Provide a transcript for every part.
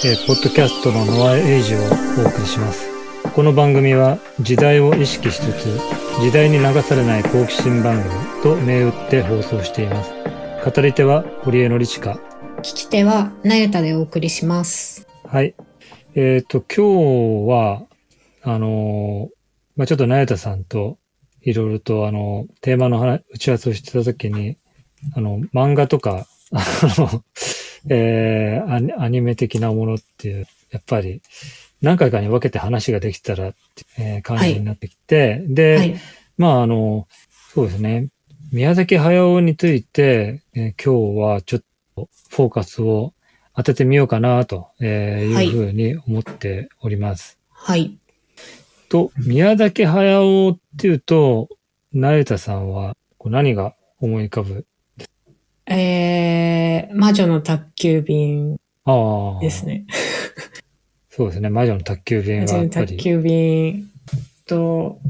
はい、えーポッドキャストのノアエイジをお送りします。この番組は時代を意識しつつ、時代に流されない好奇心番組と銘打って放送しています。語り手は堀江のりちか。聞き手はなゆたでお送りします。はい。えっ、と、今日は、あのーまあ、ちょっとなゆたさんといろいろとあの、テーマの話打ち合わせをしてた時に、あの、漫画とか、あの、えーアニメ的なものっていう、やっぱり何回かに分けて話ができたらって、えー感じになってきて、で、はい。まああの、そうですね。宮崎駿について、えー今日はちょっとフォーカスを当ててみようかなと、いいうふうに思っております。はい。と、宮崎駿っていうと、なゆたさんは何が思い浮かぶえー、魔女の宅急便ああ。です。ね。そうですね。魔女の宅急便魔女はやっぱり。の宅急便と、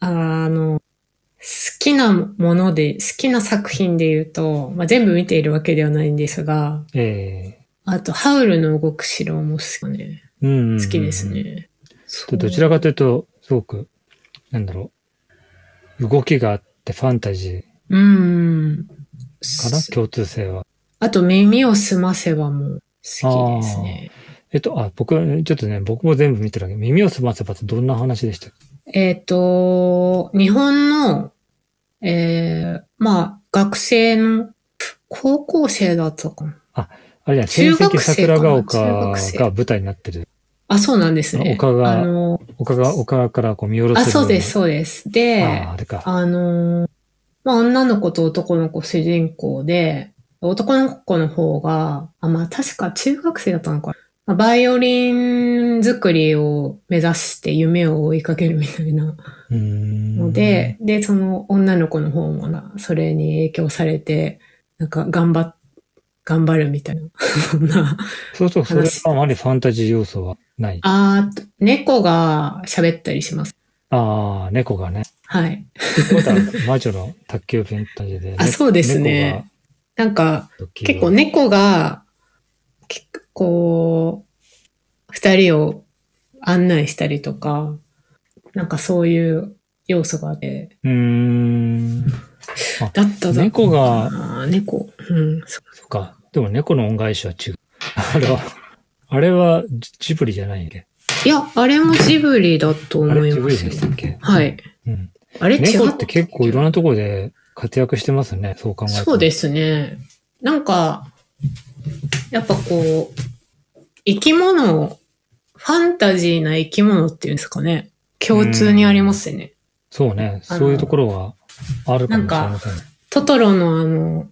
あの、好きなもので、好きな作品で言うと、まあ、全部見ているわけではないんですが、えあと、ハウルの動く城も好き,、ね、えうんうん好きです。ね。どちらかというと、すごく、なんだろう。動きがあってファンタジうん。ーかな共通性は。あと、耳をすませばも好きですね。えっと、あ、僕、ちょっとね、僕も全部見てるわけ。耳をすませばってどんな話でしたっけ？えっ、と、日本の、えー、まあ、学生の、高校生だったかな。あれじゃん、中戦績学生かな？桜ヶ丘が舞台になってる。あ、そうなんですね。丘があの、丘が、丘からこう見下ろせあ、る。そうです、そうです。で、ああ、あれか。あの、まあ、女の子と男の子主人公で、男の子の方が、あ、まあ、確か中学生だったのかバイオリン作りを目指して夢を追いかけるみたいな。ので、で、その女の子の方もな、それに影響されて、なんか頑張っ、頑張るみたいな。そんな。そうそう、それはあまりファンタジー要素はない。あー猫が喋ったりします。ああ、猫がね。はい。また魔女の卓球弁って感じで。あそうですねなんか、結構。猫が、結構、二人を案内したりとか、なんかそういう要素があって、うーん。だっただ猫が猫。うん。そそっか。でも猫の恩返しは違う。あれは、あれはジジブリじゃないんけ。いや、あれもジブリだと思あれジブリいますよでしたっけ？はい。うん。あれ違猫うって結構いろんなところで活躍してますね。そう考えると。そうですね。なんか、やっぱこう、生き物、ファンタジーな生き物っていうんですかね。共通にありますよね。そうね。そういうところはあるかもしれません。トトロのあの、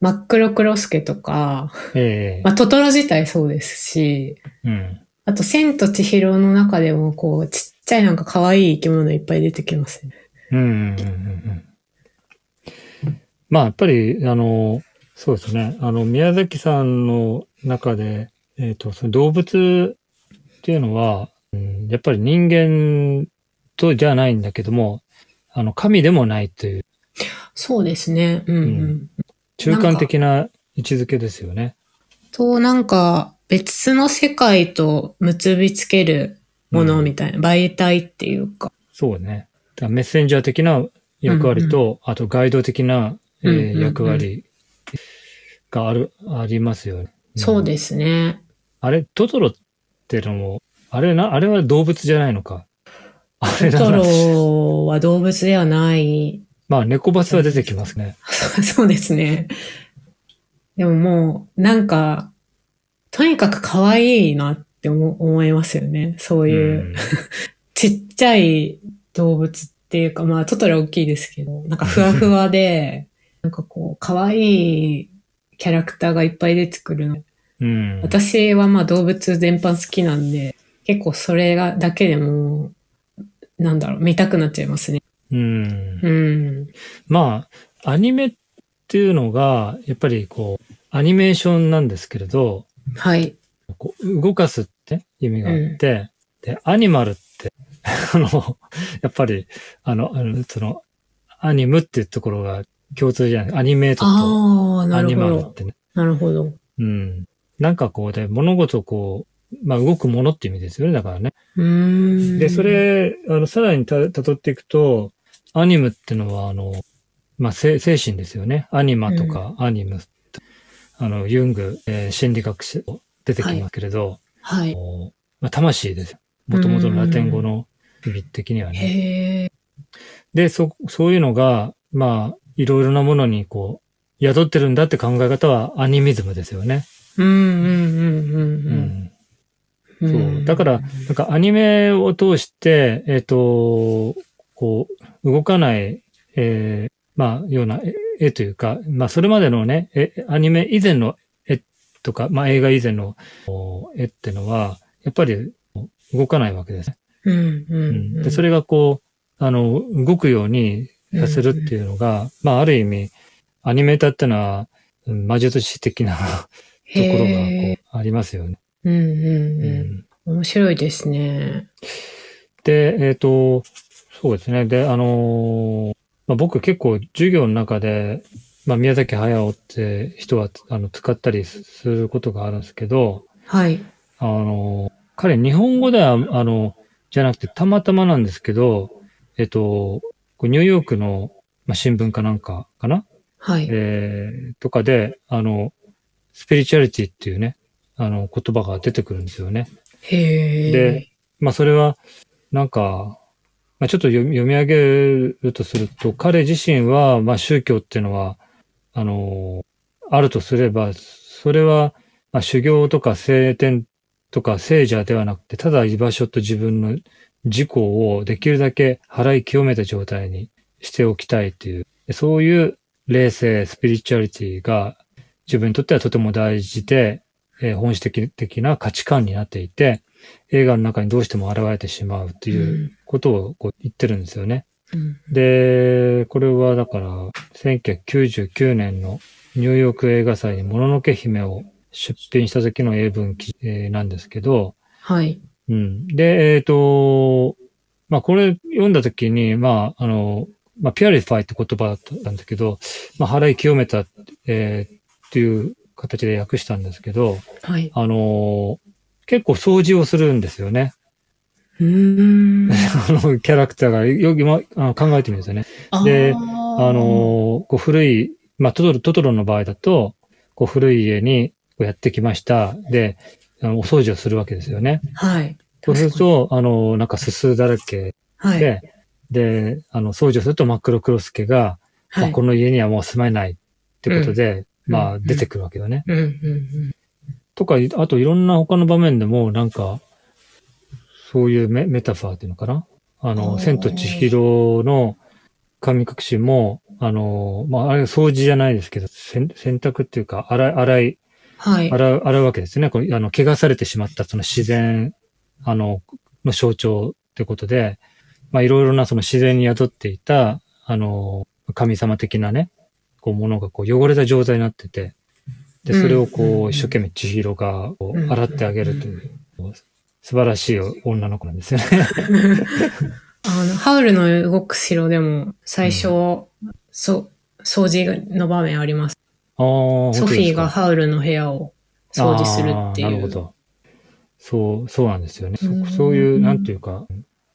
真っ黒クロスケとか、ええまあ、トトロ自体そうですし、うん。あと、千と千尋の中でも、こう、ちっちゃいなんか可愛い生き物いっぱい出てきますね。うんうんうんうんうん。まあ、やっぱり、あの、そうですね。あの、宮崎さんの中で、えっ、と、その動物っていうのは、うんやっぱり人間とじゃないんだけども、あの、神でもないというそうですね。うん、うん。うん中間的な位置づけですよね。と、なんか、別の世界と結びつけるものみたいな、媒体っていうか。そうね。だメッセンジャー的な役割と、あとガイド的な、えーうんうんうん役割がある、ありますよね。そうですね。あれ、トトロってのも、あれな、あれは動物じゃないのか。あれだトな。ロは動物ではない。まあ、猫バスは出てきますね。そうですね。でももう、なんか、とにかく可愛いなって思思いますよね。そういう、うん ちっちゃい動物っていうか、まあ、トトロは大きいですけど、なんかふわふわで、なんかこう、可愛いキャラクターがいっぱい出てくるの。うん。私はまあ動物全般好きなんで、結構それが、だけでも、なんだろう、見たくなっちゃいますね。うん。うん。まあ、アニメっていうのが、やっぱりこう、アニメーションなんですけれど、はい。こう動かすって意味があって、で、アニマルって、あの、やっぱり、あの、あのその、アニムっていうところが共通じゃない。アニメートとアニ。マルってね。なるほど。うん。なんかこうで、物事をこう、まあ動くものって意味ですよね、だからね。うーん。で、そ、れ、あの、さらにた、辿っていくと、アニムってのは、あの、まあ、精精神ですよね。アニマとか、アニム。あの、ユング、えー心理学者出てきますけれど、はい。もうまあ、魂ですよ。もともとのラテン語の意味的にはね。で、そ、そういうのが、まあ、いろいろなものにこう、宿ってるんだって考え方はアニミズムですよね。うんうんうんうんうん。うん。そう。だから、なんかアニメを通して、えっ、と、こう、動かない、えーまあ、ような絵絵というか、まあ、それまでのね、えアニメ以前の絵とか、まあ、映画以前のお絵ってのは、やっぱり動かないわけですね。うんうんううんん。で、それがこう、あの、動くようにさせるっていうのが、まあ、ある意味、アニメーターってのは、うん魔術師的な ところがこ。うありますよね。うんうんううん。面白いですね。で、えっ、と、そうですね。で、あのーまあ、僕結構授業の中で、まあ、宮崎駿って人はあの使ったりすることがあるんですけど、はい。あのー彼日本語では、あの、じゃなくてたまたまなんですけど、えっ、と、ニューヨークの、まあ、新聞かなんかかな？はい。えーとかで、あの、スピリチュアリティっていうね、あの言葉が出てくるんですよね。へえ。で、まあそれは、なんか、まあちょっと読み上げるとすると、彼自身は、まあ宗教っていうのは、あの、あるとすれば、それは、まあ修行とか聖典とか聖者ではなくて、ただ居場所と自分の自己をできるだけ払い清めた状態にしておきたいという、そういう霊性、スピリチュアリティが自分にとってはとても大事で、えー本質的的な価値観になっていて、映画の中にどうしても現れてしまうということをこう言ってるんですよね。うんで、これはだから、1999年のニューヨーク映画祭にもののけ姫を出品した時の英文記事えーなんですけど、はい。うん。で、えっ、と、まあ、これ読んだ時に、まあ、あの、まあ、 purify って言葉だったんですけど、まあ、払い清めた、えーっていう形で訳したんですけど、はい。あの結構掃除をするんですよね。うーん。あの、キャラクターがよく今あの考えてみるんですよね。でああ、のこう古い、まあ、トトロ、トトロの場合だと、こう古い家にこうやってきました。で、あのお掃除をするわけですよね。はい。そうすると、あの、なんかすすだらけはい。で、で、あの、掃除をすると真っ黒クロスケが、まあ、はい。この家にはもう住まえないってことで、まあ、うん出てくるわけよね。うんうんとか、あといろんな他の場面でも、なんか、そういうメメタファーっていうのかな？ああの、ー千と千尋の神隠しも、あの、まあ、あれ掃除じゃないですけど、洗洗濯っていうか、洗い、洗い、はい。洗う、洗うわけですね。こうあの、怪我されてしまったその自然、あの、の象徴ってことで、まあ、いろいろなその自然に宿っていた、あの、神様的なね、こう、ものがこう、汚れた状態になってて、で、それをこうんうんうんう、一生懸命千尋が洗ってあげるという、素晴らしい女の子なんですよね。あの、ハウルの動く城でも、最初、そ、掃除の場面あります。あソフィーがハウルの部屋を掃除するっていう。なるほど。そう、そうなんですよね。うんそそういう、なんていうか。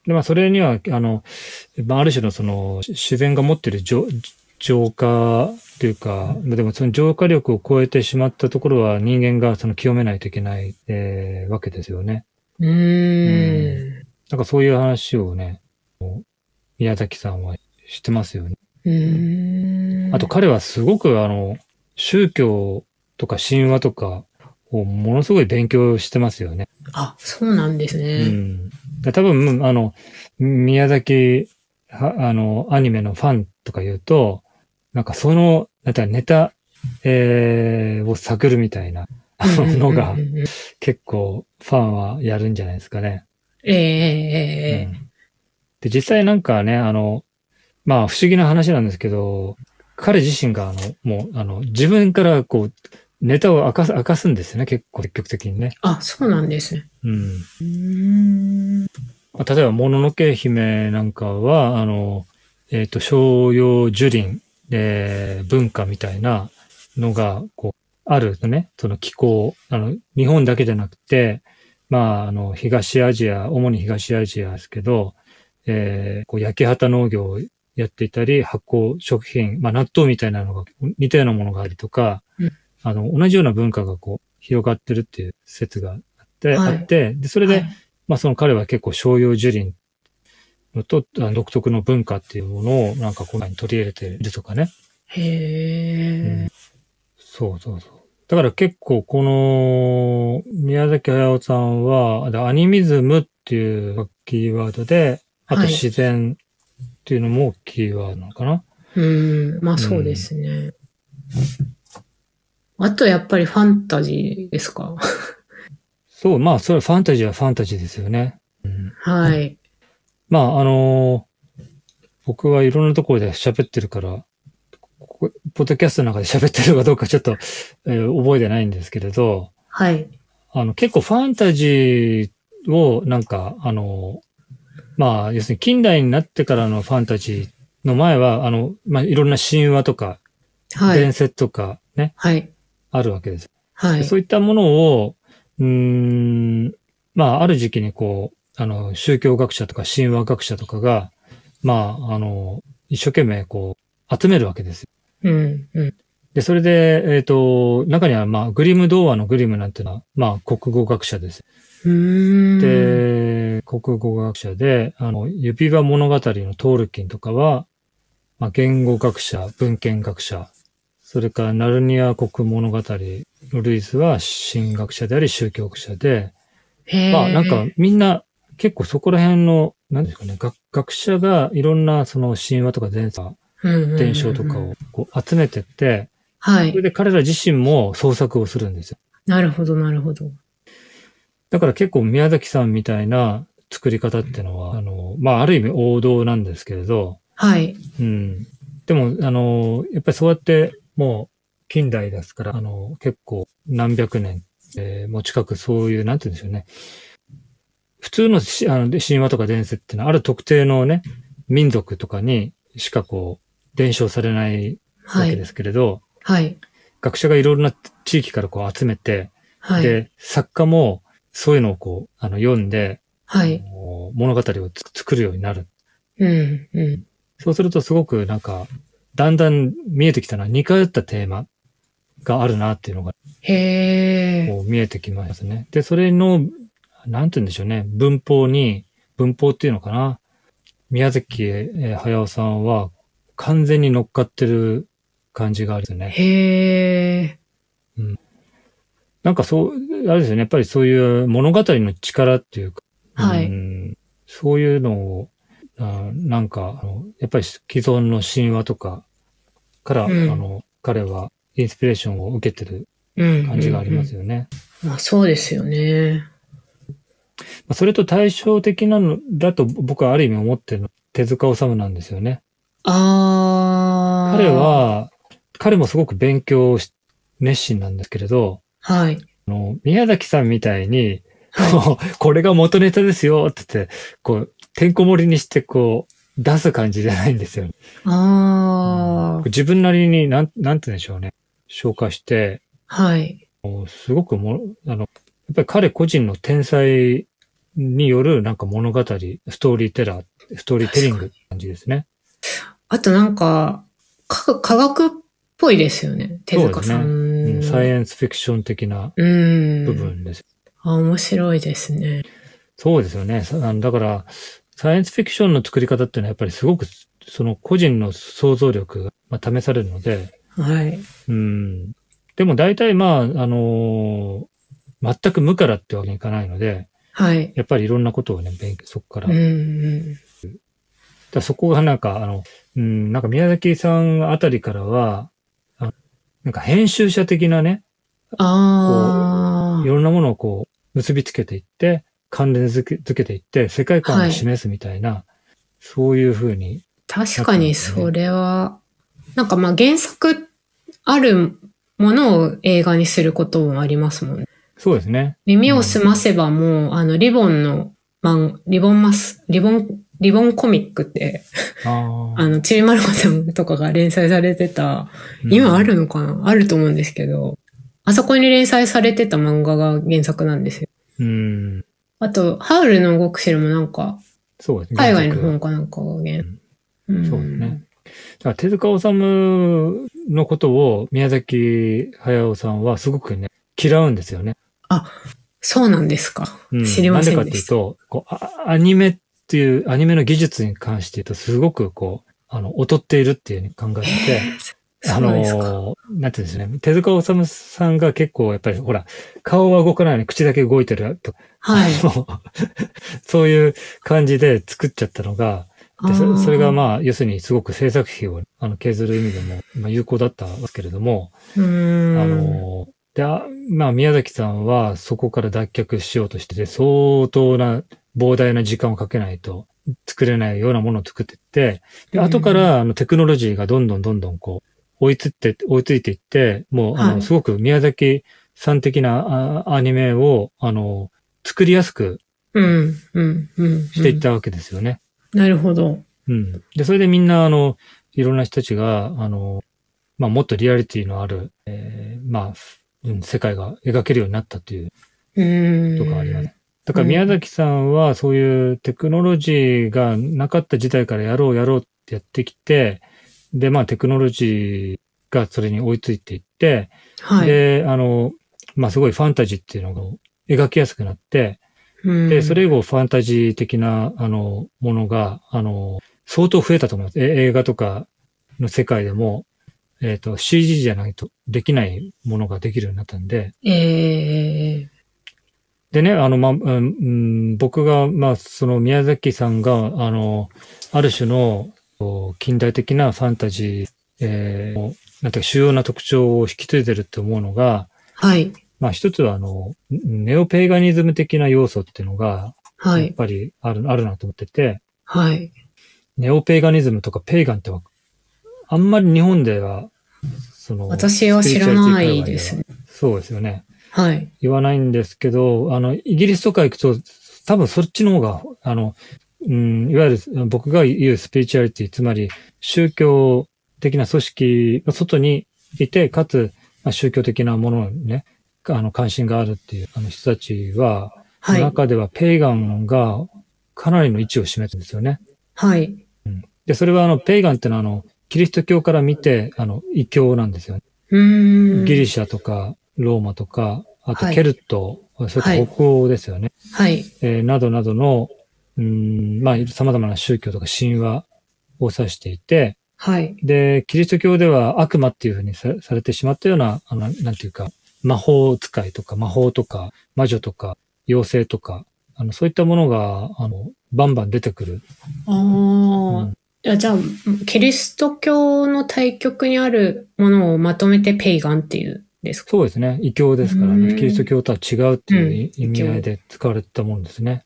で、まあ、それには、あの、まあ、ある種のその、自然が持っている浄浄化というか、でもその浄化力を超えてしまったところは人間がその清めないといけない、えーわけですよね。うーん。なんかそういう話をね、宮崎さんはしてますよね。うーん。あと彼はすごくあの、宗教とか神話とかをものすごい勉強してますよね。あ、そうなんですうね。ん。で多分、あの、宮崎、はあの、アニメのファンとか言うと、なんかその、なんかネタ、えー、を探るみたいなのが結構ファンはやるんじゃないですかね。えええええうんで、実際なんかね、あの、まあ不思議な話なんですけど、彼自身があの、もう、あの、自分からこう、ネタを明かす、明かすんですよね、結構積極的にね。あ、そうなんですね。うん。うーん。まあ例えば、もののけ姫なんかは、あの、えっ、と、商用樹林、えー文化みたいなのが、こう、あるとね、その気候、あの、日本だけじゃなくて、まあ、あの、東アジア、主に東アジアですけど、えー、こう焼き畑農業をやっていたり、発酵食品、まあ納豆みたいなのが似たようなものがありとか、うん。あの、同じような文化がこう、広がってるっていう説があって、はい。あって、で、それで、はい。まあその彼は結構商用樹林のと、あ独特の文化っていうものをなんかこう取り入れているとかね。へえ。そうそうそう。だから結構この宮崎駿さんは、でアニミズムっていうキーワードで、あとはい自然っていうのもキーワードなのかな。うん、まあそうですね。あとやっぱりファンタジーですかそう、まあそれファンタジーはファンタジーですよね。うん、はい。まああの僕はいろんなところで喋ってるから、ここポッドキャストの中で喋ってるかどうかちょっと、えー覚えてないんですけれど、はい。あの、結構ファンタジーを、なんか、あの、まあ、要するに近代になってからのファンタジーの前は、あの、まあ、いろんな神話とか、はい伝。説とかね、はい。あるわけです。はい。そういったものを、うーん、まあ、ある時期にこう、あの、宗教学者とか神話学者とかが、まあ、あの、一生懸命こう、集めるわけですよ。うん、うん。で、それで、えっ、と、中には、まあ、グリム童話のグリムなんていうのは、まあ、国語学者です。で、国語学者で、あの、指輪物語のトールキンとかは、まあ、言語学者、文献学者、それからナルニア国物語のルイスは神学者であり宗教学者で、まあなんかみんな結構そこら辺の、なんですかね、学学者がいろんなその神話とか伝説、伝承とかをこう集めてって、はい。それで彼ら自身も創作をするんですよ。なるほど、なるほど。だから結構宮崎さんみたいな作り方っていうのは、あの、まあ、ある意味王道なんですけれど、はい。うん。でも、あの、やっぱりそうやってもう近代ですから、あの、結構何百年、えーもう近くそういう、なんて言うんでしょうね。普通のしあので神話とか伝説っていうのは、ある特定のね、民族とかにしかこう、伝承されないわはい。けですけれど、はい。学者がいろいろな地域からこう集めて、はい。で、作家もそういうのをこう、あの、読んで、はい。物語をつ作るようになる。うん、うん。そうするとすごくなんか、だんだん見えてきたのは似通ったテーマがあるなっていうのがへえ。こう見えてきますね。で、それの、なんて言うんでしょうね、文法に、文法っていうのかな。宮崎えー駿さんは完全に乗っかってる感じがあるよね。へえ。なんかそう、あれですよね、やっぱりそういう物語の力っていうか、はいうんそういうのを、あなんか、あのやっぱり既存の神話とかから、うんあの、彼はインスピレーションを受けてるうん。感じがありますよ。よね。まあそうですよね。まあそれと対照的なのだと僕はある意味思ってるの手塚治虫なんですよね。ああ。彼、は、彼もすごく勉強し熱心なんですけれど、はい。あの、宮崎さんみたいに、はこうこれが元ネタですよって言って、こう、てんこ盛りにしてこう、出す感じじゃないんですよ。あ自分なりになん、なんて言うんでしょうね。消化して、あ。はい。もうすごくも、あの、やっぱり彼個人の天才によるなんか物語、ストーリーテラー、ストーリーテリングって感じですね。あとなんか、か科学っぽいですよね。手塚さん。うんサイエンスフィクション的なうん。部分です。あ、面白いですね。そうですよね。だから、サイエンスフィクションの作り方っていうのはやっぱりすごく、その個人の想像力がまあ試されるので、はい。うん。でも大体まあ、あのー全く無からってわけにいかないので、はい。やっぱりいろんなことをね、勉強、そこから。うんうん。らそこがなんか、あの、うん、なんか宮崎さんあたりからは、あなんか編集者的なね、あいろんなものをこう、結びつけていって、関連づけづけていって、世界観を示すみたいな、そういうふうに、あ。確かにそれは、なんかまあ原作あるものを映画にすることもありますもんね。そうですね。耳をすませばもう、あの、リボンの、マン、リボンマス、リボン、リボンコミックって、あ あの、ちびまる子ちゃんとかが連載されてた、今あるのかな？あると思うんですけど、あそこに連載されてた漫画が原作なんですよ。うん。あと、ハウルの動く城もなんか、そうですね。海外の本かなんかが原うんうんそうですね。だから手塚治虫のことを宮崎駿さんはすごくね、嫌うんですよね。そうなんですか。うん知りませんなんでかってでした。いうと、こうあアニメっていう、アニメの技術に関して言うと、すごくこう、あの、劣っているっていうふうに考えてて、あ。の、なんていうんですね、手塚治虫さんが結構やっぱり、ほら、顔は動かないのに口だけ動いてるとか、はい。そういう感じで作っちゃったのが、でそそれがまあ、要するにすごく制作費をあの削る意味でも、まあ、有効だったんですけれども。あの、で、あまあ、宮崎さんはそこから脱却しようとしてて、相当な膨大な時間をかけないと作れないようなものを作っていって、で、うん後からあのテクノロジーがどんどんどんどんこう、追いつって、追いついていって、もう、あの、はいすごく宮崎さん的なあアニメを、あの、作りやすくうん、うん、うん。していったわけですよね。なるほど。うん。で、それでみんな、あの、いろんな人たちが、あの、まあ、もっとリアリティのある、えーまあ、うん、世界が描けるようになったという。とかあります。だから宮崎さんはそういうテクノロジーがなかった時代からやろうやろうってやってきて、で、まあテクノロジーがそれに追いついていって、はい。で、あの、まあすごいファンタジーっていうのが描きやすくなって、うんで、それ以後ファンタジー的な、あの、ものが、あの、相当増えたと思います。え映画とかの世界でも、えっ、と、CG じゃないとできないものができるようになったんで、ええでね、あの、まあ、うんうん、僕が、まあ、その宮崎さんが、あの、ある種の近代的なファンタジー、えー、なんていうか主要な特徴を引き継いでるって思うのが、はい。まあ一つはあの、ネオペイガニズム的な要素っていうのが、やっはい。ぱりある、あるなと思ってて、はい。ネオペイガニズムとかペイガンっては、あんまり日本では、その、私は知らないですね。そうですよね。はい。言わないんですけど、あの、イギリスとか行くと、多分そっちの方が、あの、うん、いわゆる僕が言うスピリチュアリティ、つまり宗教的な組織の外にいて、かつ、まあ、宗教的なものにね、あの、関心があるっていうあの人たちは、はい。中ではペイガンがかなりの位置を占めてるんですよね。はい。で、それはあの、ペイガンってのはあの、キリスト教から見て、あの、異教なんですよね。うーん。ギリシャとか、ローマとか、あとはいケルト、それから北欧ですよね。はい。えーなどなどの、うん、まあ、様々な宗教とか神話を指していて、はい。で、キリスト教では悪魔っていうふうにさされてしまったような、あの、なんていうか、魔法使いとか魔法とか魔女とか妖精とか、あの、そういったものが、あの、バンバン出てくる。ああ、うんいやじゃあ、キリスト教の対極にあるものをまとめてペイガンっていうんですか？そうですね。異教ですからね。うんキリスト教とは違うっていう意味合いで使われてたものですね。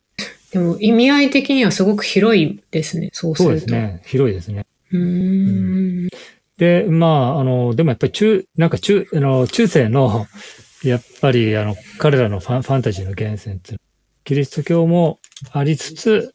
でも意味合い的にはすごく広いですね。そうすそう。ですね。広いですね。うーん。で、まあ、あの、でもやっぱり中、なんか中、あの、中世の、やっぱり、あの、彼らのファンファンタジーの源泉っていうのキリスト教もありつつ、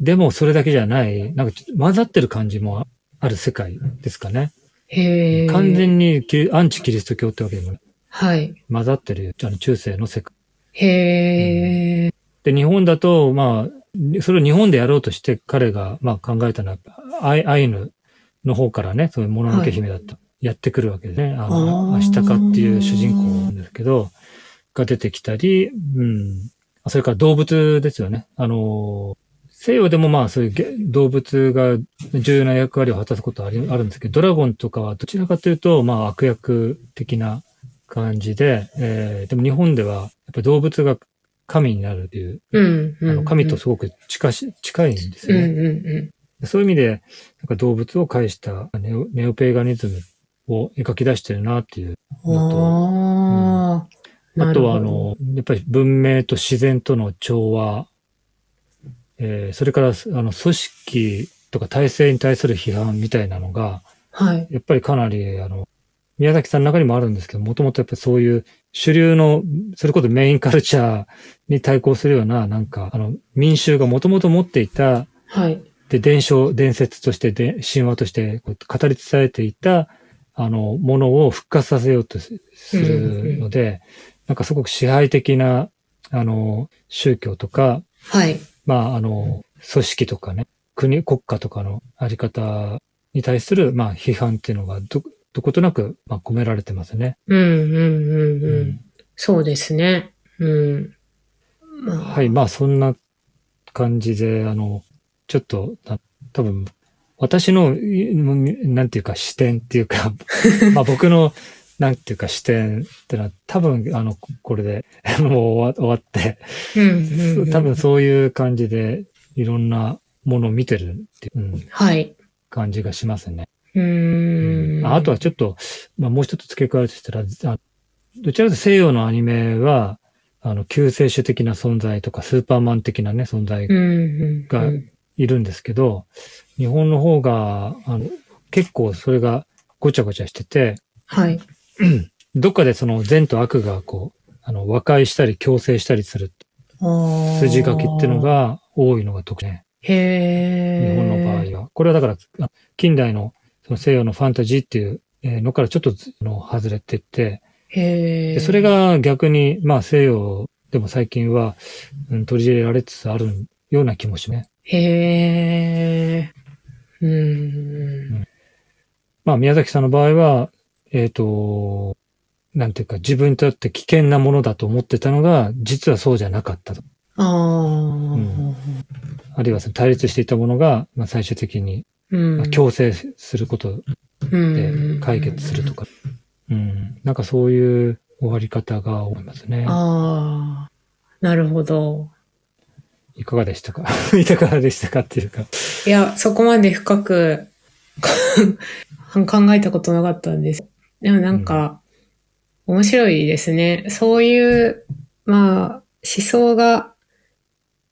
でもそれだけじゃない、なんか混ざってる感じもある世界ですかね。へえ。完全にアンチキリスト教ってわけでもないはい。混ざってる、あの、中世の世界。へえ。で、日本だと、まあ、それを日本でやろうとして彼が、まあ考えたのは、アイアイヌの方からね、そういうもののけ姫だった。やってくるわけですね。あの、アシタカっていう主人公なんですけど、が出てきたり、うん。それから動物ですよね。あの、西洋でもまあそういうげ動物が重要な役割を果たすことはありあるんですけど、ドラゴンとかはどちらかというと、まあ悪役的な感じで、えーでも日本ではやっぱり動物が神になるといううん。うんあの神とすごく近し、近いんですうんようんね。うそういう意味で、なんか動物を介したネオネオペーガニズムを描き出してるなっていう。ん。ああ。なあとは、あの、やっぱり文明と自然との調和、えーそれから、あの、組織とか体制に対する批判みたいなのが、はい。やっぱりかなり、あの、宮崎さんの中にもあるんですけど、もともとやっぱりそういう主流の、それこそメインカルチャーに対抗するような、なんか、あの、民衆がもともと持っていた、はい。で、伝承、伝説としてで、神話として語り伝えていた、あの、ものを復活させようとすするので、なんかすごく支配的な、あの、宗教とか、はい。まあ、あの、組織とかね、国、国家とかのあり方に対する、まあ、批判っていうのがど、どことなく、まあ、込められてますね。うんうんうんうん。うんそうですね。うん。まあ、はい、まあ、そんな感じで、あの、ちょっと、な多分、私の、いなんていうか視点っていうか、まあ僕の、なんていうか視点ってのは、多分、あの、これで もう終わって、多分そういう感じで、いろんなものを見てるっていう、うんはい。感じがしますね。うーん。ああとはちょっと、まあもう一つ付け加えるとしたら、あどちらかというと西洋のアニメは、あの、救世主的な存在とか、スーパーマン的なね、存在がうんいるんですけど、日本の方が、あの、結構それがごちゃごちゃしてて、はい。どっかでその善と悪がこう、あの、和解したり強制したりする筋書きっていうの、が多いのが特徴ね。へー日本の場合は。これはだから、あ近代のその西洋のファンタジーっていうえーのからちょっとの外れてって、へそれ、が逆に、まあ西洋でも最近は、うん、取り入れられつつあるような気もしね。へーうーん。まあ宮崎さんの場合は、えっ、と、なんていうか自分にとって危険なものだと思ってたのが、実はそうじゃなかったと。あんあるいはその対立していたものが、まあ、最終的に。まあ強制することうんで解決するとか。うん。なんかそういう終わり方が思いますね。ああ、なるほど。いかがでしたか？いかがでしたかっていうか。いや、そこまで深く 考えたことなかったんです。でもなんか、面白いですね。そういう、まあ、思想が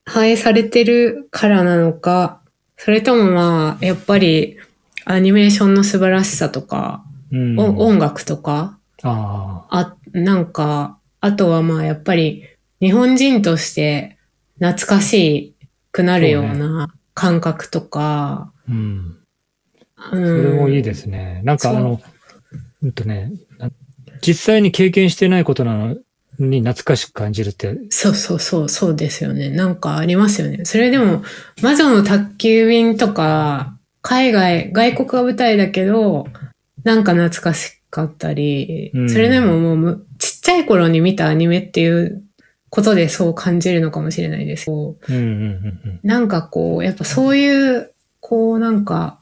反映されてるからなのか、それともまあ、やっぱりアニメーションの素晴らしさとか、うん。お音楽とか、ああ、なんか、あとはまあやっぱり日本人として懐かしくなるような感覚とか、あ。うん。そそれもいいですね。なんかあの、うんとね、な実際に経験してないことなのに懐かしく感じるって、そうそうそう、そうですよね。なんかありますよね。それでも、魔女の宅急便とか、海外、外国が舞台だけど、なんか懐かしかったり、うんそれでももうむ、ちっちゃい頃に見たアニメっていうことでそう感じるのかもしれないです。こううんうんうんなんかこう、やっぱそういう、こうなんか、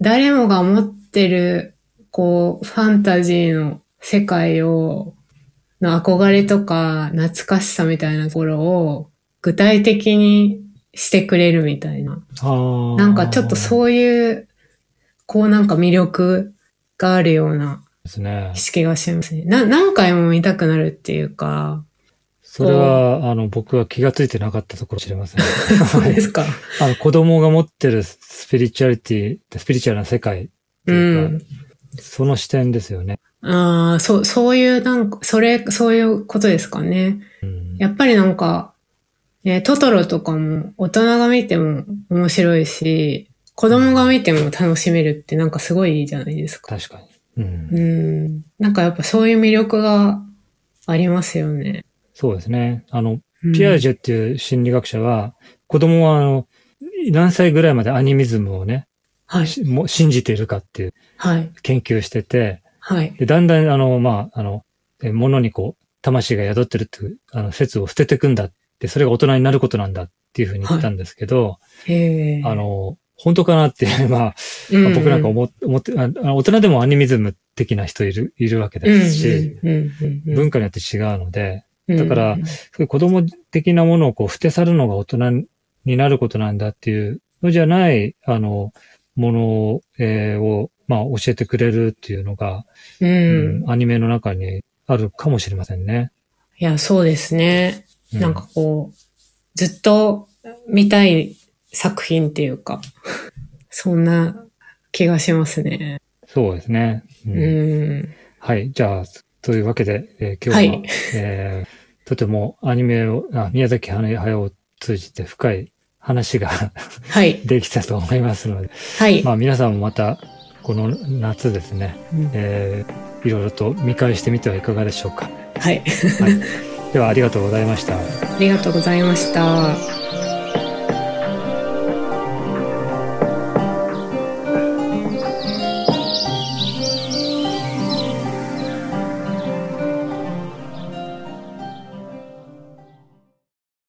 誰もが持ってる、こう、ファンタジーの世界を、の憧れとか懐かしさみたいなところを具体的にしてくれるみたいな。なんかちょっとうそういう、こうなんか魅力があるようなですね意。識がしますね。な、何回も見たくなるっていうか、それは、あの、僕は気がついてなかったところかもしれません。そうですか。あの、子供が持ってるスピリチュアリティ、スピリチュアルな世界ってういうか、ん。その視点ですよね。ああ、そう、そういう、なんか、それ、そういうことですかね。うんやっぱりなんか、ね、トトロとかも大人が見ても面白いし、子供が見ても楽しめるってなんかすごいいいじゃないですか。確かに。うん。うん。なんかやっぱそういう魅力がありますよね。そうですね。あの、うんピアージェっていう心理学者は、子供はあの、何歳ぐらいまでアニミズムをね、はい。しもう信じているかっていうはい。研究してて、はい。で、だんだんあの、まあ、あの、え物にこう、魂が宿ってるっていう、あの、説を捨てていくんだって、それが大人になることなんだっていうふうに言ったんですけど、へえ。あ、の、本当かなって、まあ、まあ僕なんか思っ思って、あ大人でもアニミズム的な人いる、いるわけですし、文化によって違うので、うんだからそういう子供的なものをこう捨て去るのが大人になることなんだっていうのじゃない、あの、もの、えーを、まあ、教えてくれるっていうのが、うん。うんアニメの中にあるかもしれませんね。いや、そうですね。うなんかこう、ずっと見たい作品っていうか、そんな気がしますね。そうですね。ううんん。はい。じゃあ、というわけで、えー今日は、はいえーとてもアニメを、あ宮崎駿を通じて深い話がはい。できたと思いますので、はい。まあ皆さんもまた、この夏ですね、うんえーいろいろと見返してみてはいかがでしょうか。はい。はい、ではありがとうございました。ありがとうございました。